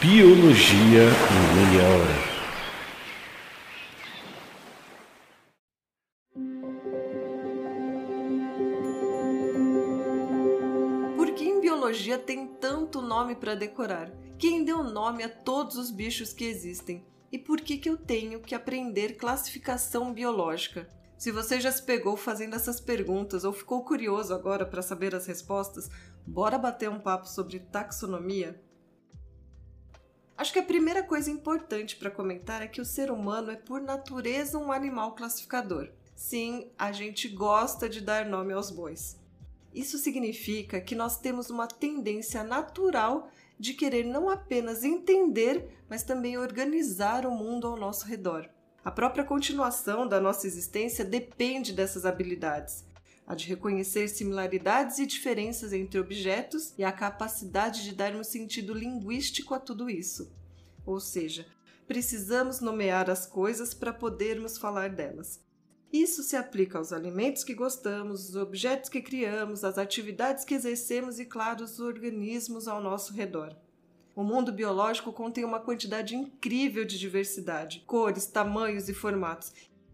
Biologia em meia hora. Por que em biologia tem tanto nome para decorar? Quem deu nome a todos os bichos que existem? E por que, que eu tenho que aprender classificação biológica? Se você já se pegou fazendo essas perguntas ou ficou curioso agora para saber as respostas, bora bater um papo sobre taxonomia? Acho que a primeira coisa importante para comentar é que o ser humano é, por natureza, um animal classificador. Sim, a gente gosta de dar nome aos bois. Isso significa que nós temos uma tendência natural de querer não apenas entender, mas também organizar o mundo ao nosso redor. A própria continuação da nossa existência depende dessas habilidades. A de reconhecer similaridades e diferenças entre objetos e a capacidade de dar um sentido linguístico a tudo isso. Ou seja, precisamos nomear as coisas para podermos falar delas. Isso se aplica aos alimentos que gostamos, os objetos que criamos, as atividades que exercemos e, claro, os organismos ao nosso redor. O mundo biológico contém uma quantidade incrível de diversidade, cores, tamanhos e formatos.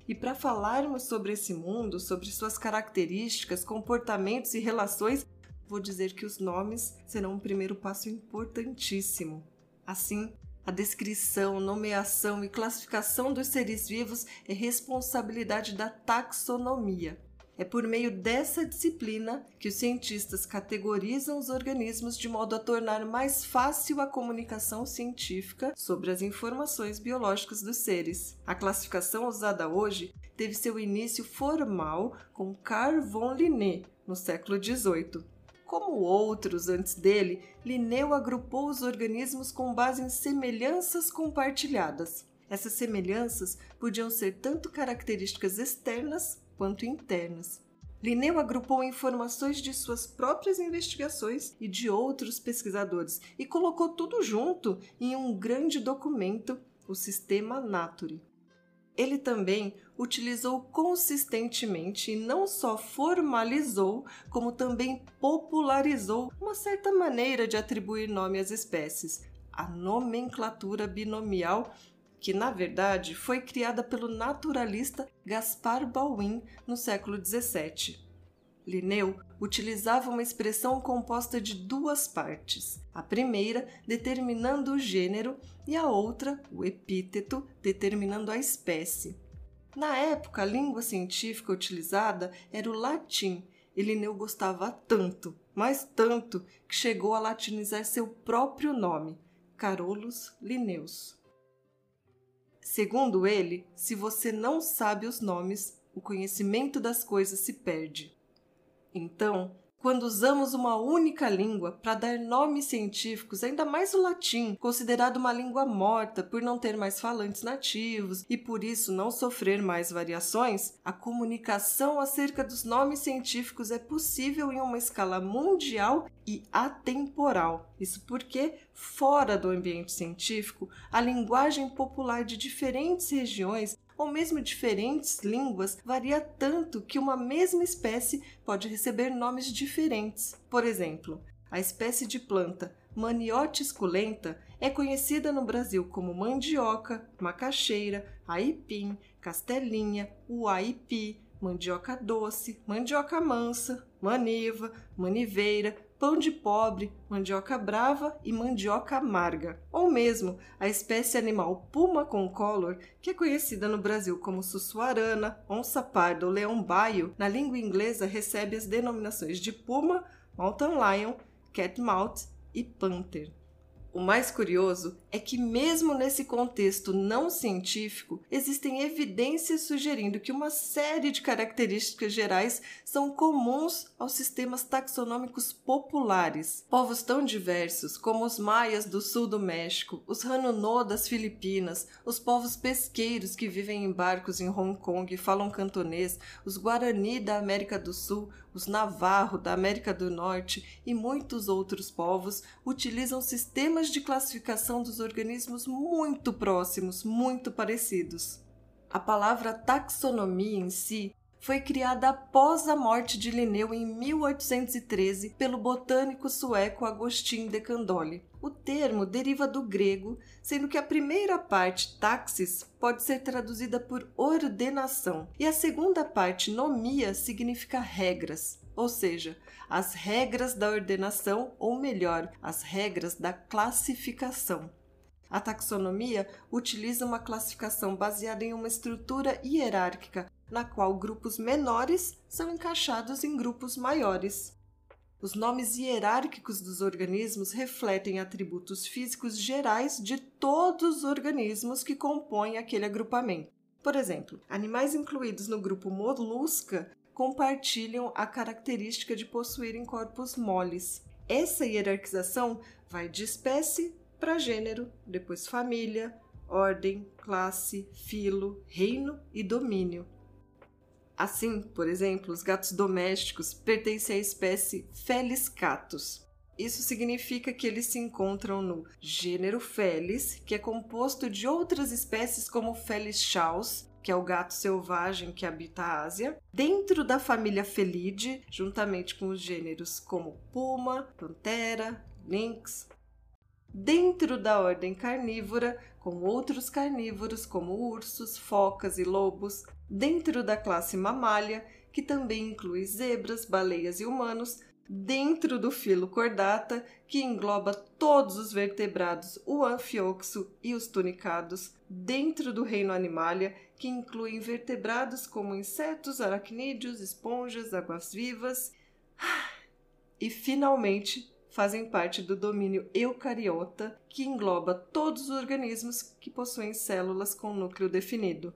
E para falarmos sobre esse mundo, sobre suas características, comportamentos e relações, vou dizer que os nomes serão um primeiro passo importantíssimo. Assim, a descrição, nomeação e classificação dos seres vivos é responsabilidade da taxonomia. É por meio dessa disciplina que os cientistas categorizam os organismos de modo a tornar mais fácil a comunicação científica sobre as informações biológicas dos seres. A classificação usada hoje teve seu início formal com Carl von Linné no século XVIII. Como outros antes dele, Linneu agrupou os organismos com base em semelhanças compartilhadas. Essas semelhanças podiam ser tanto características externas quanto internas. Linneu agrupou informações de suas próprias investigações e de outros pesquisadores e colocou tudo junto em um grande documento, o Sistema Naturae. Ele também utilizou consistentemente e não só formalizou, como também popularizou uma certa maneira de atribuir nome às espécies, a nomenclatura binomial que na verdade foi criada pelo naturalista Gaspar Bauwin no século XVII. Linneu utilizava uma expressão composta de duas partes, a primeira determinando o gênero e a outra, o epíteto, determinando a espécie. Na época, a língua científica utilizada era o latim, e Linneu gostava tanto, mas tanto, que chegou a latinizar seu próprio nome, Carolus Linnaeus. Segundo ele, se você não sabe os nomes, o conhecimento das coisas se perde. Então, quando usamos uma única língua para dar nomes científicos, ainda mais o latim, considerado uma língua morta por não ter mais falantes nativos e por isso não sofrer mais variações, a comunicação acerca dos nomes científicos é possível em uma escala mundial e atemporal. Isso porque, fora do ambiente científico, a linguagem popular de diferentes regiões ou mesmo diferentes línguas varia tanto que uma mesma espécie pode receber nomes diferentes. Por exemplo, a espécie de planta Maniote esculenta é conhecida no Brasil como mandioca, macaxeira, aipim, castelinha, uaipi, mandioca doce, mandioca mansa, maniva, maniveira, pão de pobre, mandioca brava e mandioca amarga, ou mesmo a espécie animal puma concolor, que é conhecida no Brasil como sussuarana, onça parda ou leão baio, na língua inglesa recebe as denominações de puma, mountain lion, catmouth e panther. O mais curioso é que, mesmo nesse contexto não científico, existem evidências sugerindo que uma série de características gerais são comuns aos sistemas taxonômicos populares. Povos tão diversos como os maias do sul do México, os Hanunô das Filipinas, os povos pesqueiros que vivem em barcos em Hong Kong e falam cantonês, os Guarani da América do Sul, os Navarro da América do Norte e muitos outros povos utilizam sistemas de classificação dos organismos muito próximos, muito parecidos. A palavra taxonomia em si foi criada após a morte de Linneu em 1813 pelo botânico sueco Agostin de Candolle. O termo deriva do grego, sendo que a primeira parte, taxis, pode ser traduzida por ordenação, e a segunda parte, nomia, significa regras, ou seja, as regras da ordenação, ou melhor, as regras da classificação. A taxonomia utiliza uma classificação baseada em uma estrutura hierárquica, na qual grupos menores são encaixados em grupos maiores. Os nomes hierárquicos dos organismos refletem atributos físicos gerais de todos os organismos que compõem aquele agrupamento. Por exemplo, animais incluídos no grupo Molusca compartilham a característica de possuírem corpos moles. Essa hierarquização vai de espécie para gênero, depois família, ordem, classe, filo, reino e domínio. Assim, por exemplo, os gatos domésticos pertencem à espécie Felis catus. Isso significa que eles se encontram no gênero Felis, que é composto de outras espécies como Felis chaus, que é o gato selvagem que habita a Ásia, dentro da família Felidae, juntamente com os gêneros como puma, pantera, lynx, dentro da ordem carnívora, com outros carnívoros como ursos, focas e lobos, dentro da classe mamália, que também inclui zebras, baleias e humanos, dentro do filo cordata, que engloba todos os vertebrados, o anfioxo e os tunicados, dentro do reino animalia, que inclui invertebrados como insetos, aracnídeos, esponjas, águas-vivas, e finalmente fazem parte do domínio eucariota, que engloba todos os organismos que possuem células com núcleo definido.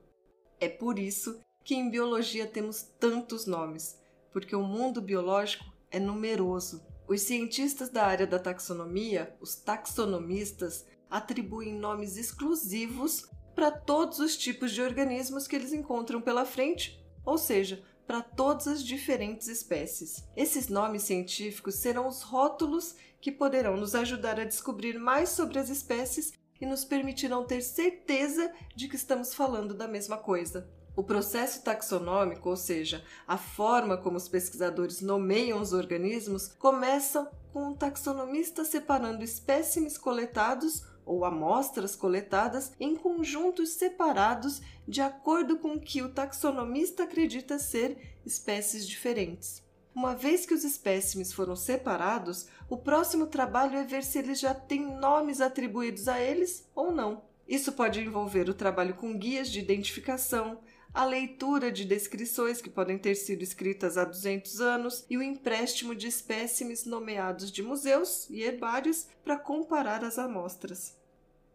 É por isso que em biologia temos tantos nomes, porque o mundo biológico é numeroso. Os cientistas da área da taxonomia, os taxonomistas, atribuem nomes exclusivos para todos os tipos de organismos que eles encontram pela frente, ou seja, para todas as diferentes espécies. Esses nomes científicos serão os rótulos que poderão nos ajudar a descobrir mais sobre as espécies e nos permitirão ter certeza de que estamos falando da mesma coisa. O processo taxonômico, ou seja, a forma como os pesquisadores nomeiam os organismos, começa com um taxonomista separando espécimes coletados ou amostras coletadas em conjuntos separados de acordo com o que o taxonomista acredita ser espécies diferentes. Uma vez que os espécimes foram separados, o próximo trabalho é ver se eles já têm nomes atribuídos a eles ou não. Isso pode envolver o trabalho com guias de identificação, a leitura de descrições que podem ter sido escritas há 200 anos e o empréstimo de espécimes nomeados de museus e herbários para comparar as amostras.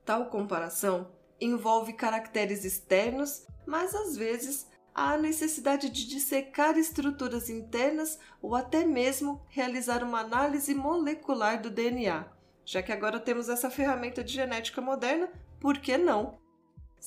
Tal comparação envolve caracteres externos, mas às vezes há a necessidade de dissecar estruturas internas ou até mesmo realizar uma análise molecular do DNA. Já que agora temos essa ferramenta de genética moderna, por que não?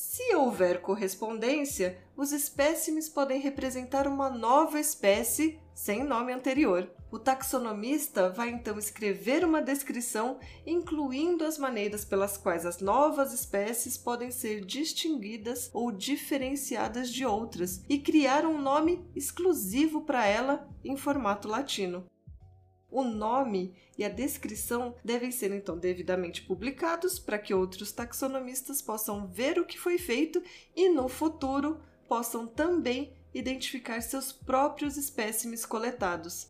Se houver correspondência, os espécimes podem representar uma nova espécie sem nome anterior. O taxonomista vai então escrever uma descrição incluindo as maneiras pelas quais as novas espécies podem ser distinguidas ou diferenciadas de outras e criar um nome exclusivo para ela em formato latino. O nome e a descrição devem ser então devidamente publicados para que outros taxonomistas possam ver o que foi feito e no futuro possam também identificar seus próprios espécimes coletados.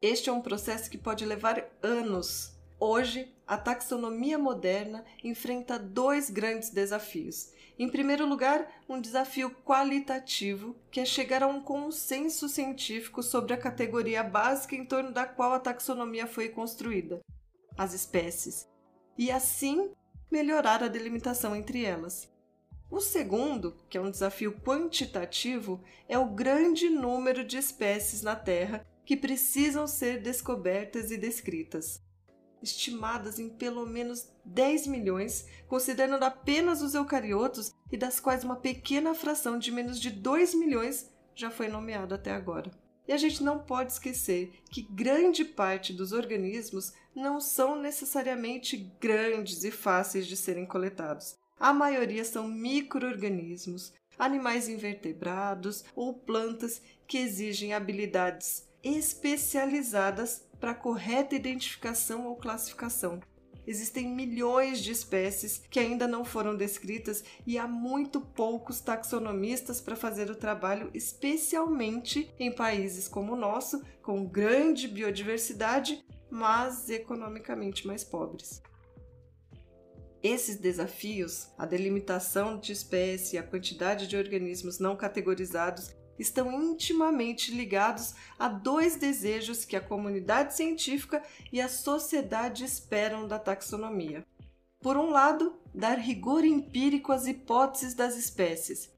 Este é um processo que pode levar anos. Hoje, a taxonomia moderna enfrenta dois grandes desafios em primeiro lugar, um desafio qualitativo, que é chegar a um consenso científico sobre a categoria básica em torno da qual a taxonomia foi construída, as espécies, e assim melhorar a delimitação entre elas. O segundo, que é um desafio quantitativo, é o grande número de espécies na Terra que precisam ser descobertas e descritas estimadas em pelo menos 10 milhões, considerando apenas os eucariotos e das quais uma pequena fração de menos de 2 milhões já foi nomeada até agora. E a gente não pode esquecer que grande parte dos organismos não são necessariamente grandes e fáceis de serem coletados. A maioria são microorganismos, animais invertebrados ou plantas que exigem habilidades especializadas para correta identificação ou classificação. Existem milhões de espécies que ainda não foram descritas e há muito poucos taxonomistas para fazer o trabalho, especialmente em países como o nosso, com grande biodiversidade, mas economicamente mais pobres. Esses desafios, a delimitação de espécie a quantidade de organismos não categorizados, estão intimamente ligados a dois desejos que a comunidade científica e a sociedade esperam da taxonomia. Por um lado, dar rigor empírico às hipóteses das espécies.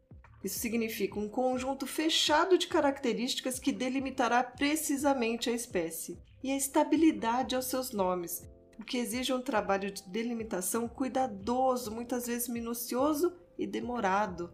Isso significa um conjunto fechado de características que delimitará precisamente a espécie, e a estabilidade aos seus nomes, o que exige um trabalho de delimitação cuidadoso, muitas vezes minucioso e demorado.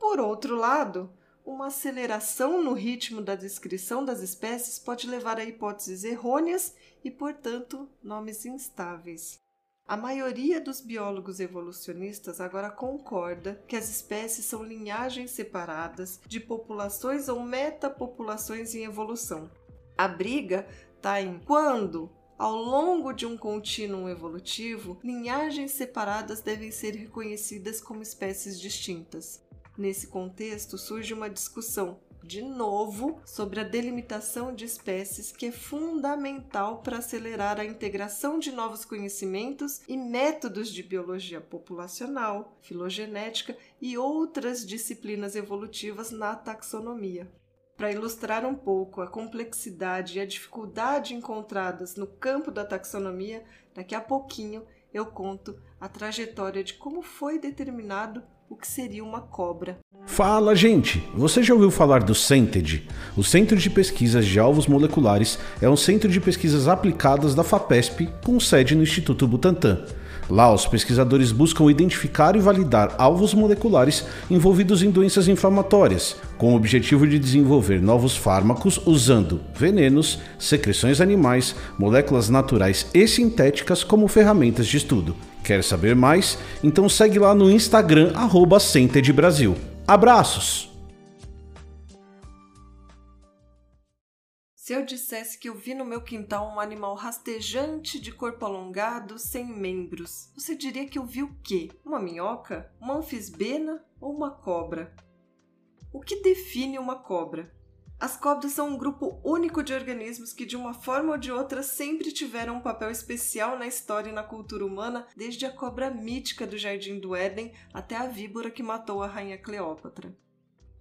Por outro lado, uma aceleração no ritmo da descrição das espécies pode levar a hipóteses errôneas e, portanto, nomes instáveis. A maioria dos biólogos evolucionistas agora concorda que as espécies são linhagens separadas de populações ou metapopulações em evolução. A briga está em quando, ao longo de um contínuo evolutivo, linhagens separadas devem ser reconhecidas como espécies distintas. Nesse contexto, surge uma discussão, de novo, sobre a delimitação de espécies, que é fundamental para acelerar a integração de novos conhecimentos e métodos de biologia populacional, filogenética e outras disciplinas evolutivas na taxonomia. Para ilustrar um pouco a complexidade e a dificuldade encontradas no campo da taxonomia, daqui a pouquinho eu conto a trajetória de como foi determinado o que seria uma cobra. Fala, gente! Você já ouviu falar do CENTED? O Centro de Pesquisas de Alvos Moleculares é um centro de pesquisas aplicadas da FAPESP com sede no Instituto Butantan. Lá, os pesquisadores buscam identificar e validar alvos moleculares envolvidos em doenças inflamatórias, com o objetivo de desenvolver novos fármacos usando venenos, secreções animais, moléculas naturais e sintéticas como ferramentas de estudo. Quer saber mais? Então segue lá no Instagram, arroba Brasil. Abraços! Se eu dissesse que eu vi no meu quintal um animal rastejante de corpo alongado, sem membros, você diria que eu vi o quê? Uma minhoca? Uma anfisbena ou uma cobra? O que define uma cobra? As cobras são um grupo único de organismos que, de uma forma ou de outra, sempre tiveram um papel especial na história e na cultura humana, desde a cobra mítica do Jardim do Éden até a víbora que matou a rainha Cleópatra.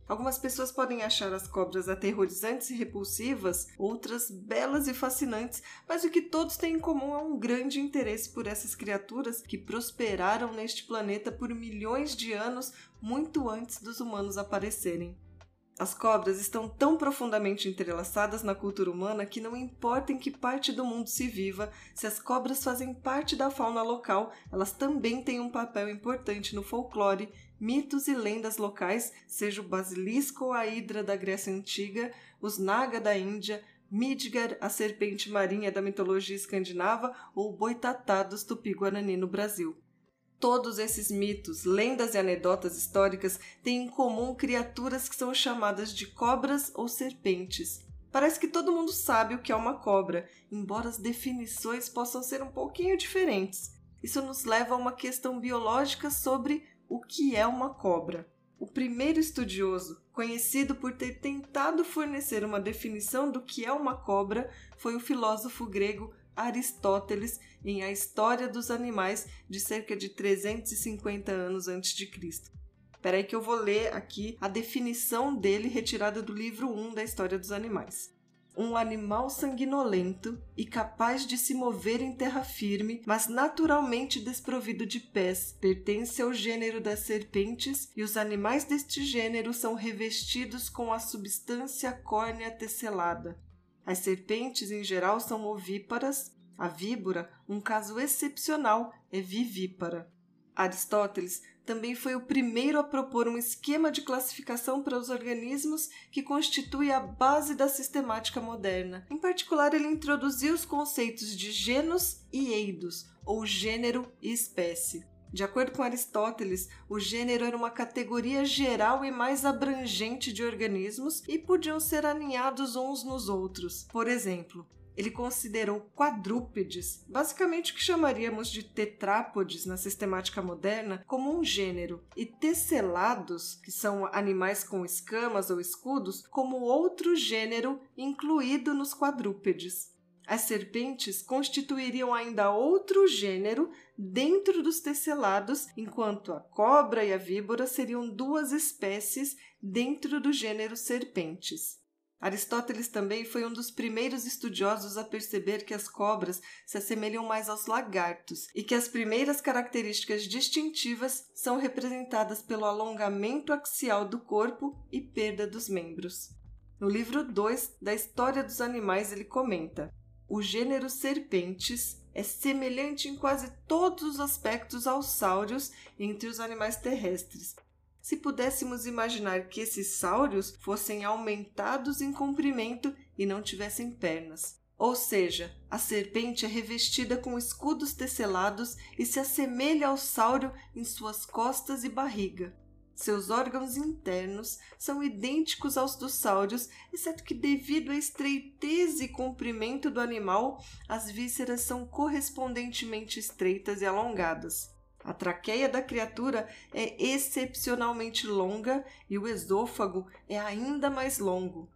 Algumas pessoas podem achar as cobras aterrorizantes e repulsivas, outras belas e fascinantes, mas o que todos têm em comum é um grande interesse por essas criaturas que prosperaram neste planeta por milhões de anos muito antes dos humanos aparecerem. As cobras estão tão profundamente entrelaçadas na cultura humana que não importa em que parte do mundo se viva, se as cobras fazem parte da fauna local, elas também têm um papel importante no folclore, mitos e lendas locais, seja o basilisco ou a hidra da Grécia Antiga, os naga da Índia, Midgar, a serpente marinha da mitologia escandinava ou o boitatá dos tupi-guarani no Brasil. Todos esses mitos, lendas e anedotas históricas têm em comum criaturas que são chamadas de cobras ou serpentes. Parece que todo mundo sabe o que é uma cobra, embora as definições possam ser um pouquinho diferentes. Isso nos leva a uma questão biológica sobre o que é uma cobra. O primeiro estudioso, conhecido por ter tentado fornecer uma definição do que é uma cobra, foi o filósofo grego Aristóteles em A História dos Animais de cerca de 350 anos antes de Cristo. Espera aí que eu vou ler aqui a definição dele retirada do livro 1 da História dos Animais. Um animal sanguinolento e capaz de se mover em terra firme, mas naturalmente desprovido de pés, pertence ao gênero das serpentes e os animais deste gênero são revestidos com a substância córnea tesselada, as serpentes, em geral, são ovíparas. A víbora, um caso excepcional, é vivípara. Aristóteles também foi o primeiro a propor um esquema de classificação para os organismos que constitui a base da sistemática moderna. Em particular, ele introduziu os conceitos de genus e eidos, ou gênero e espécie. De acordo com Aristóteles, o gênero era uma categoria geral e mais abrangente de organismos e podiam ser aninhados uns nos outros. Por exemplo, ele considerou quadrúpedes, basicamente o que chamaríamos de tetrápodes na sistemática moderna, como um gênero, e tesselados, que são animais com escamas ou escudos, como outro gênero incluído nos quadrúpedes. As serpentes constituiriam ainda outro gênero dentro dos tesselados, enquanto a cobra e a víbora seriam duas espécies dentro do gênero serpentes. Aristóteles também foi um dos primeiros estudiosos a perceber que as cobras se assemelham mais aos lagartos e que as primeiras características distintivas são representadas pelo alongamento axial do corpo e perda dos membros. No livro 2 da História dos Animais, ele comenta: o gênero serpentes é semelhante em quase todos os aspectos aos sáureos entre os animais terrestres, se pudéssemos imaginar que esses sáureos fossem aumentados em comprimento e não tivessem pernas. Ou seja, a serpente é revestida com escudos tesselados e se assemelha ao sáureo em suas costas e barriga. Seus órgãos internos são idênticos aos dos sáureos, exceto que, devido à estreiteza e comprimento do animal, as vísceras são correspondentemente estreitas e alongadas. A traqueia da criatura é excepcionalmente longa e o esôfago é ainda mais longo.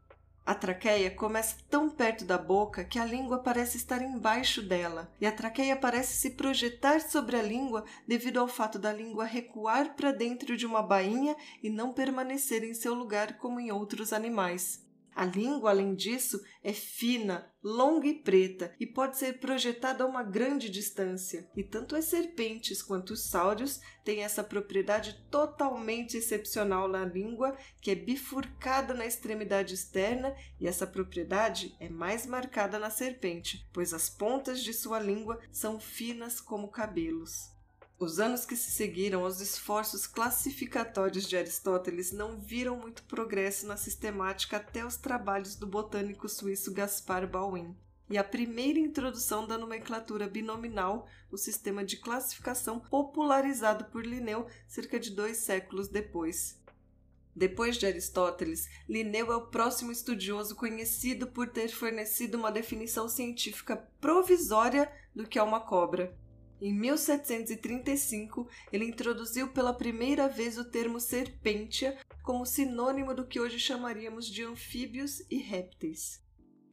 A traqueia começa tão perto da boca que a língua parece estar embaixo dela, e a traqueia parece se projetar sobre a língua devido ao fato da língua recuar para dentro de uma bainha e não permanecer em seu lugar como em outros animais. A língua, além disso, é fina, longa e preta e pode ser projetada a uma grande distância. E tanto as serpentes quanto os sáureos têm essa propriedade totalmente excepcional na língua, que é bifurcada na extremidade externa, e essa propriedade é mais marcada na serpente, pois as pontas de sua língua são finas como cabelos. Os anos que se seguiram aos esforços classificatórios de Aristóteles não viram muito progresso na sistemática até os trabalhos do botânico suíço Gaspar Bauwin e a primeira introdução da nomenclatura binominal, o sistema de classificação popularizado por Linneu cerca de dois séculos depois. Depois de Aristóteles, Linneu é o próximo estudioso conhecido por ter fornecido uma definição científica provisória do que é uma cobra. Em 1735, ele introduziu pela primeira vez o termo serpentia como sinônimo do que hoje chamaríamos de anfíbios e répteis.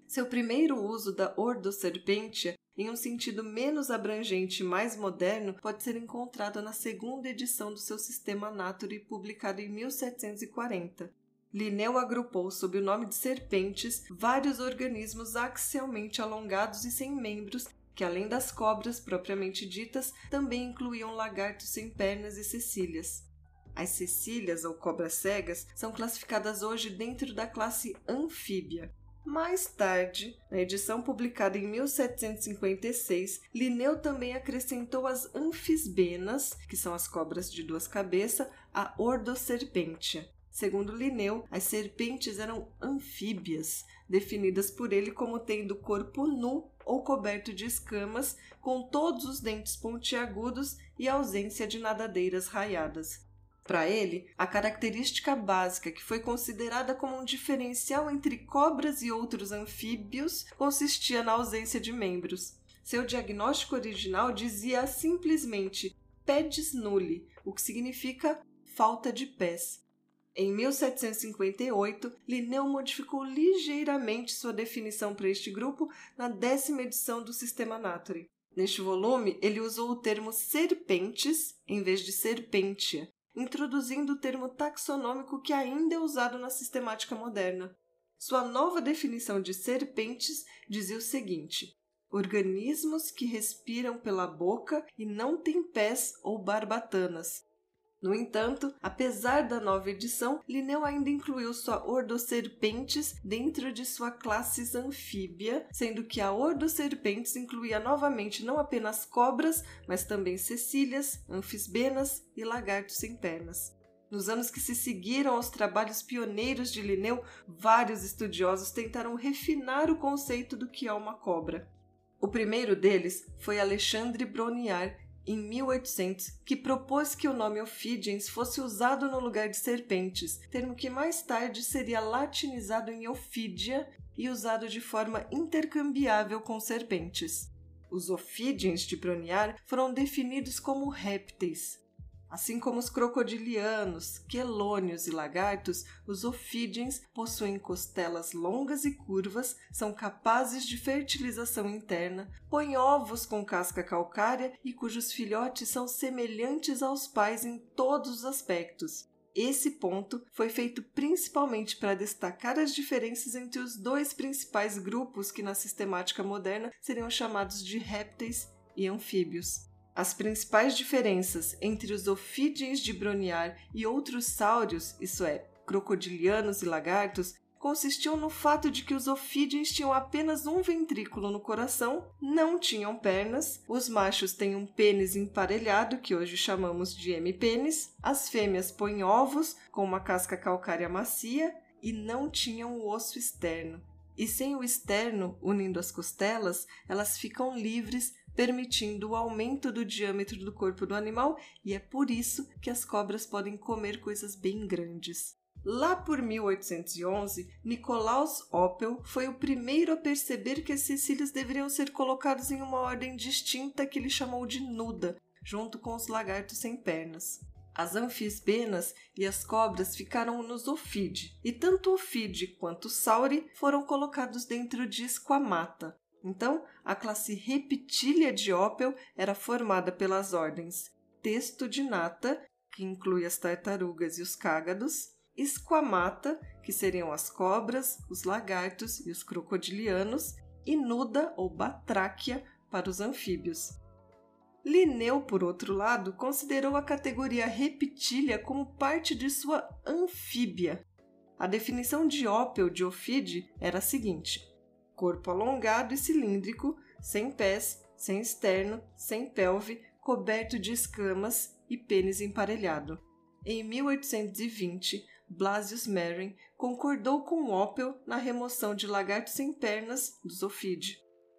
Seu primeiro uso da Ordoserpentia, em um sentido menos abrangente e mais moderno, pode ser encontrado na segunda edição do seu Sistema Naturae, publicado em 1740. Linneu agrupou sob o nome de serpentes vários organismos axialmente alongados e sem membros que além das cobras propriamente ditas, também incluíam lagartos sem pernas e cecílias. As cecílias ou cobras cegas são classificadas hoje dentro da classe anfíbia. Mais tarde, na edição publicada em 1756, Linneu também acrescentou as anfisbenas, que são as cobras de duas cabeças, a Ordoserpentia. Segundo Linneu, as serpentes eram anfíbias, definidas por ele como tendo corpo nu ou coberto de escamas, com todos os dentes pontiagudos e ausência de nadadeiras raiadas. Para ele, a característica básica que foi considerada como um diferencial entre cobras e outros anfíbios consistia na ausência de membros. Seu diagnóstico original dizia simplesmente pedis nulli, o que significa falta de pés. Em 1758, Linneu modificou ligeiramente sua definição para este grupo na décima edição do Sistema Naturae. Neste volume, ele usou o termo serpentes em vez de serpentia, introduzindo o termo taxonômico que ainda é usado na sistemática moderna. Sua nova definição de serpentes dizia o seguinte: organismos que respiram pela boca e não têm pés ou barbatanas, no entanto, apesar da nova edição, Linneu ainda incluiu sua Ordoserpentes dentro de sua classe anfíbia, sendo que a Ordoserpentes incluía novamente não apenas cobras, mas também cecílias, anfisbenas e lagartos sem pernas. Nos anos que se seguiram aos trabalhos pioneiros de Linneu, vários estudiosos tentaram refinar o conceito do que é uma cobra. O primeiro deles foi Alexandre Brongniart em 1800, que propôs que o nome Ophidians fosse usado no lugar de serpentes, termo que mais tarde seria latinizado em Ophidia e usado de forma intercambiável com serpentes. Os Ophidians de Broniar foram definidos como répteis, Assim como os crocodilianos, quelônios e lagartos, os ofídeens possuem costelas longas e curvas, são capazes de fertilização interna, põem ovos com casca calcária e cujos filhotes são semelhantes aos pais em todos os aspectos. Esse ponto foi feito principalmente para destacar as diferenças entre os dois principais grupos que na sistemática moderna seriam chamados de répteis e anfíbios. As principais diferenças entre os ofídeos de Broniar e outros sáurios, isso é, crocodilianos e lagartos, consistiam no fato de que os ofídeos tinham apenas um ventrículo no coração, não tinham pernas, os machos têm um pênis emparelhado, que hoje chamamos de hemipênis, as fêmeas põem ovos com uma casca calcária macia e não tinham o osso externo. E sem o externo, unindo as costelas, elas ficam livres permitindo o aumento do diâmetro do corpo do animal, e é por isso que as cobras podem comer coisas bem grandes. Lá por 1811, Nicolaus Oppel foi o primeiro a perceber que as cecílias deveriam ser colocadas em uma ordem distinta que ele chamou de nuda, junto com os lagartos sem pernas. As anfisbenas e as cobras ficaram nos Ophidae, e tanto o Ophidae quanto o Sauri foram colocados dentro de Squamata, então, a classe Reptilia de Opel era formada pelas ordens Testudinata, que inclui as tartarugas e os cágados, Squamata, que seriam as cobras, os lagartos e os crocodilianos, e Nuda ou Batráquia para os anfíbios. Linneu, por outro lado, considerou a categoria Reptilia como parte de sua anfíbia. A definição de Opel de Ophide era a seguinte: corpo alongado e cilíndrico, sem pés, sem externo, sem pelve, coberto de escamas e pênis emparelhado. Em 1820, Blasius Merrin concordou com Opel na remoção de lagartos sem pernas dos Ophidae.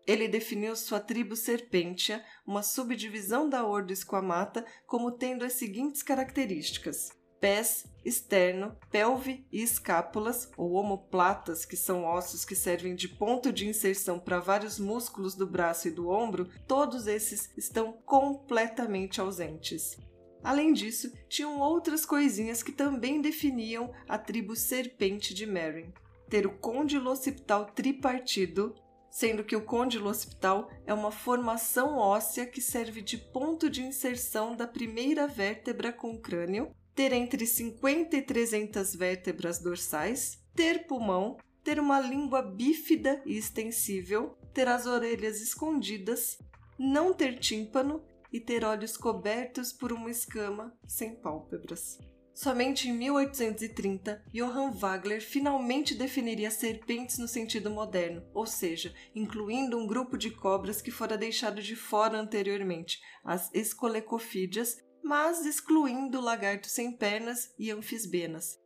Ele definiu sua tribo Serpentia, uma subdivisão da ordo Squamata, como tendo as seguintes características: pés, externo, pelve e escápulas ou omoplatas, que são ossos que servem de ponto de inserção para vários músculos do braço e do ombro, todos esses estão completamente ausentes. Além disso, tinham outras coisinhas que também definiam a tribo serpente de Merrin. Ter o côndilo occipital tripartido, sendo que o côndilo occipital é uma formação óssea que serve de ponto de inserção da primeira vértebra com o crânio, ter entre 50 e 300 vértebras dorsais, ter pulmão, ter uma língua bífida e extensível, ter as orelhas escondidas, não ter tímpano e ter olhos cobertos por uma escama sem pálpebras. Somente em 1830, Johann Wagner finalmente definiria serpentes no sentido moderno, ou seja, incluindo um grupo de cobras que fora deixado de fora anteriormente, as escolecofídeas, mas excluindo lagartos sem pernas e anfisbenas.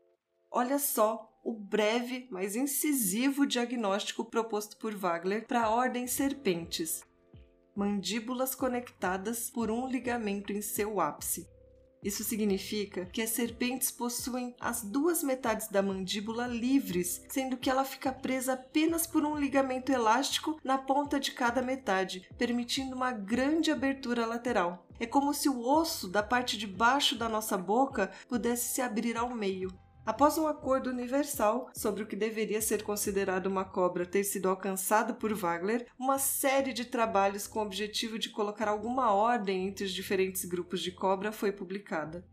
Olha só o breve, mas incisivo diagnóstico proposto por Wagner para a ordem serpentes. Mandíbulas conectadas por um ligamento em seu ápice. Isso significa que as serpentes possuem as duas metades da mandíbula livres, sendo que ela fica presa apenas por um ligamento elástico na ponta de cada metade, permitindo uma grande abertura lateral. É como se o osso da parte de baixo da nossa boca pudesse se abrir ao meio. Após um acordo universal sobre o que deveria ser considerado uma cobra ter sido alcançado por Wagner, uma série de trabalhos com o objetivo de colocar alguma ordem entre os diferentes grupos de cobra foi publicada.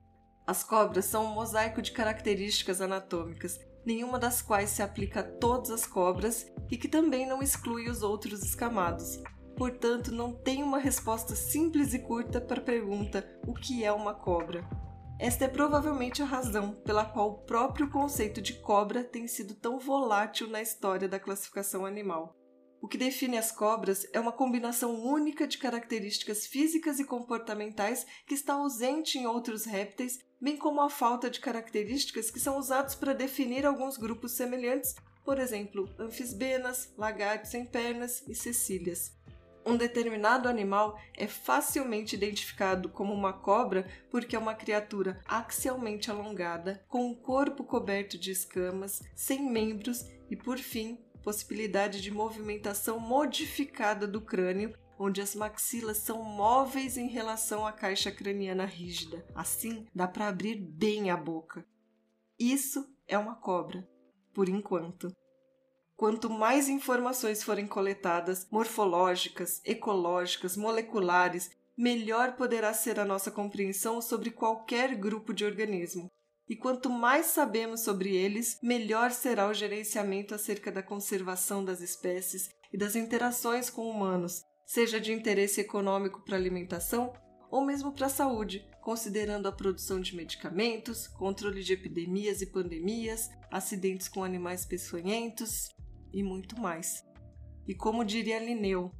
As cobras são um mosaico de características anatômicas, nenhuma das quais se aplica a todas as cobras e que também não exclui os outros escamados. Portanto, não tem uma resposta simples e curta para a pergunta: o que é uma cobra? Esta é provavelmente a razão pela qual o próprio conceito de cobra tem sido tão volátil na história da classificação animal. O que define as cobras é uma combinação única de características físicas e comportamentais que está ausente em outros répteis, bem como a falta de características que são usadas para definir alguns grupos semelhantes, por exemplo, anfisbenas, lagartos sem pernas e cecílias. Um determinado animal é facilmente identificado como uma cobra porque é uma criatura axialmente alongada, com um corpo coberto de escamas, sem membros e, por fim, possibilidade de movimentação modificada do crânio, onde as maxilas são móveis em relação à caixa craniana rígida. Assim, dá para abrir bem a boca. Isso é uma cobra, por enquanto. Quanto mais informações forem coletadas, morfológicas, ecológicas, moleculares, melhor poderá ser a nossa compreensão sobre qualquer grupo de organismo. E quanto mais sabemos sobre eles, melhor será o gerenciamento acerca da conservação das espécies e das interações com humanos, seja de interesse econômico para alimentação ou mesmo para a saúde, considerando a produção de medicamentos, controle de epidemias e pandemias, acidentes com animais peçonhentos, e muito mais. E como diria Linneu,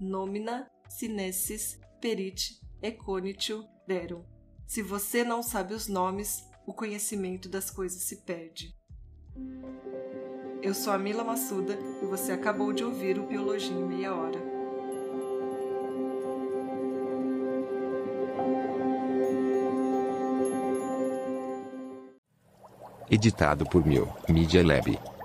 nomina sinessis perit econitio derum. Se você não sabe os nomes, o conhecimento das coisas se perde. Eu sou a Mila Massuda e você acabou de ouvir o Biologia em Meia Hora. Editado por Mil Media Lab.